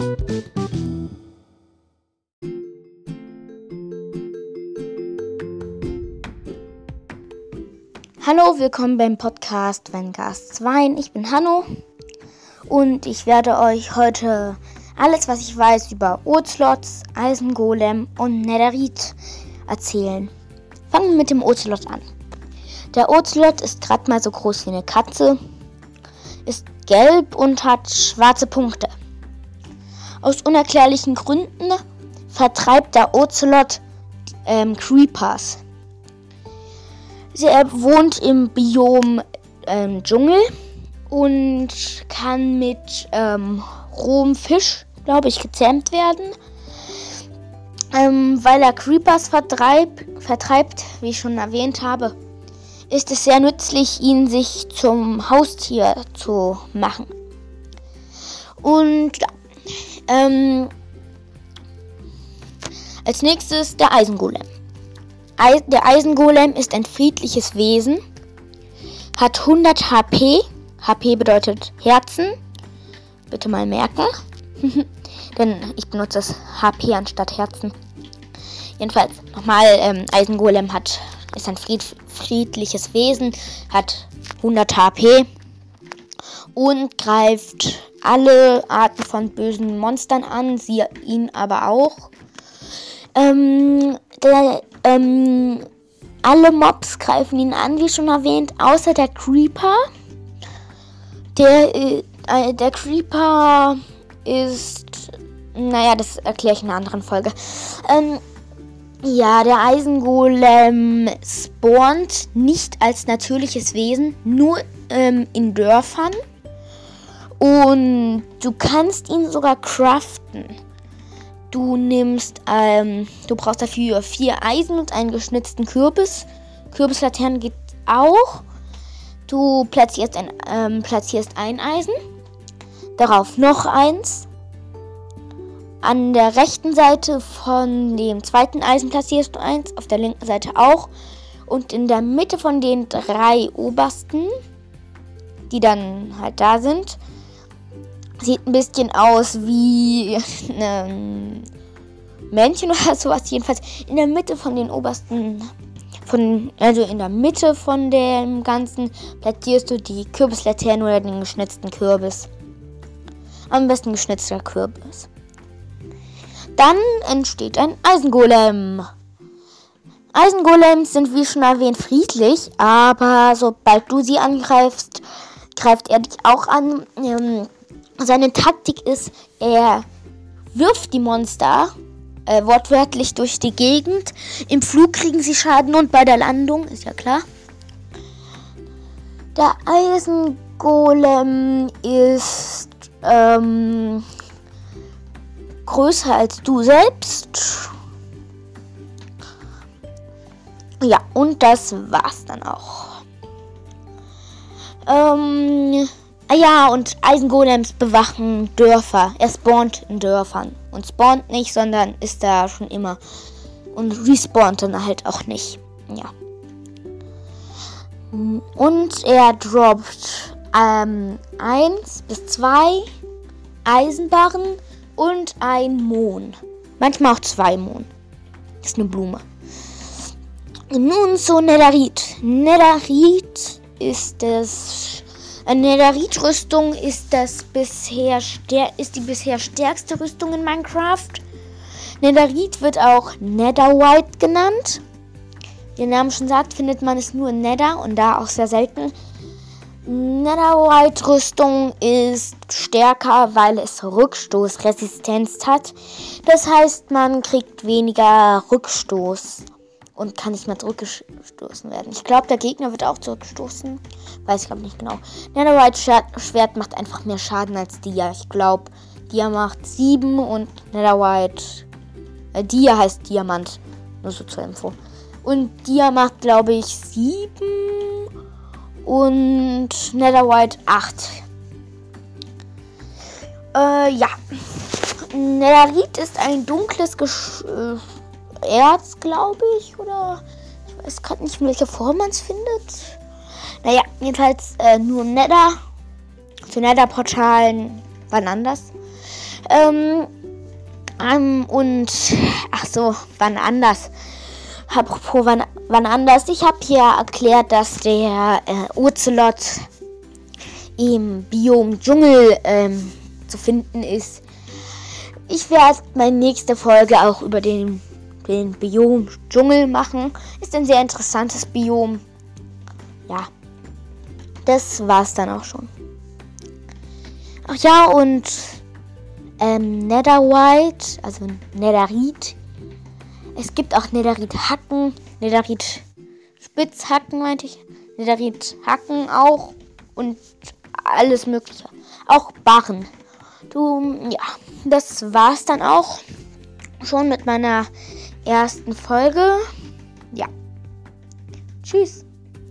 Hallo, willkommen beim Podcast Wenn Gas 2. Ich bin Hanno und ich werde euch heute alles, was ich weiß über Ozelots, Eisengolem und Netherite erzählen. Fangen wir mit dem Ocelot an. Der Ocelot ist gerade mal so groß wie eine Katze, ist gelb und hat schwarze Punkte. Aus unerklärlichen Gründen vertreibt der Ocelot ähm, Creepers. Er wohnt im Biom ähm, Dschungel und kann mit ähm, rohem Fisch, glaube ich, gezähmt werden. Ähm, weil er Creepers vertreib, vertreibt, wie ich schon erwähnt habe, ist es sehr nützlich, ihn sich zum Haustier zu machen. Und ähm, als nächstes der Eisengolem. Der Eisengolem ist ein friedliches Wesen, hat 100 HP. HP bedeutet Herzen. Bitte mal merken. Denn ich benutze das HP anstatt Herzen. Jedenfalls, nochmal, ähm, Eisengolem hat, ist ein fried, friedliches Wesen, hat 100 HP und greift alle Arten von bösen Monstern an, sie ihn aber auch. Ähm, der, ähm, alle Mobs greifen ihn an, wie schon erwähnt, außer der Creeper. Der, äh, äh der Creeper ist, naja, das erkläre ich in einer anderen Folge. Ähm, ja, der Eisengolem spawnt nicht als natürliches Wesen, nur ähm, in Dörfern. Und du kannst ihn sogar craften. Du nimmst, ähm, du brauchst dafür vier Eisen und einen geschnitzten Kürbis. Kürbislaternen geht auch. Du platzierst ein, ähm, platzierst ein Eisen. Darauf noch eins. An der rechten Seite von dem zweiten Eisen platzierst du eins, auf der linken Seite auch. Und in der Mitte von den drei obersten, die dann halt da sind, Sieht ein bisschen aus wie ein Männchen oder sowas. Jedenfalls in der Mitte von den obersten, von, also in der Mitte von dem Ganzen platzierst du die Kürbislaterne oder den geschnitzten Kürbis. Am besten geschnitzter Kürbis. Dann entsteht ein Eisengolem. Eisengolems sind wie schon erwähnt friedlich, aber sobald du sie angreifst, greift er dich auch an. Ähm, seine Taktik ist, er wirft die Monster äh, wortwörtlich durch die Gegend. Im Flug kriegen sie Schaden und bei der Landung, ist ja klar. Der Eisengolem ist ähm, größer als du selbst. Ja, und das war's dann auch. Ähm, Ah ja, und Eisengolems bewachen Dörfer. Er spawnt in Dörfern. Und spawnt nicht, sondern ist da schon immer. Und respawnt dann halt auch nicht. Ja. Und er droppt ähm, 1 bis 2 Eisenbarren und ein Mohn. Manchmal auch zwei Mohn. Ist eine Blume. Nun zu Netherite. Netherite ist das eine Netherite-Rüstung ist, das bisher ist die bisher stärkste Rüstung in Minecraft. Netherite wird auch Netherwhite genannt. Wie der Name schon sagt, findet man es nur in Nether und da auch sehr selten. Netherwhite-Rüstung ist stärker, weil es Rückstoßresistenz hat. Das heißt, man kriegt weniger Rückstoß und kann nicht mehr zurückgestoßen werden. Ich glaube, der Gegner wird auch zurückgestoßen. Weiß ich glaube nicht genau. Netherite Schwert macht einfach mehr Schaden als Dia. Ich glaube, Dia macht 7 und Netherite. Äh, Dia heißt Diamant. Nur so zur Info. Und Dia macht, glaube ich, 7 und Netherite 8. Äh, ja. Netherite ist ein dunkles Gesch äh, Erz, glaube ich. Oder ich weiß gerade nicht, in welcher Form man es findet. Naja, jedenfalls äh, nur Nether. Zu Nether-Portalen wann anders. Ähm, ähm, und ach so, wann anders. Apropos wann, wann anders. Ich habe hier erklärt, dass der äh, Ocelot im Biom Dschungel ähm, zu finden ist. Ich werde meine nächste Folge auch über den, den Biom Dschungel machen. Ist ein sehr interessantes Biom. Ja, das war's dann auch schon. Ach ja, und ähm, Netherwhite, also Netherite. Es gibt auch Netherite-Hacken, Netherite-Spitzhacken, meinte ich. Netherite-Hacken auch und alles Mögliche. Auch Barren. Du, ja, das war's dann auch schon mit meiner ersten Folge. Ja. Tschüss.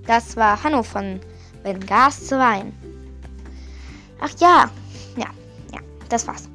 Das war Hanno von Wenn Gas zu Wein. Ach ja, ja, ja, das war's.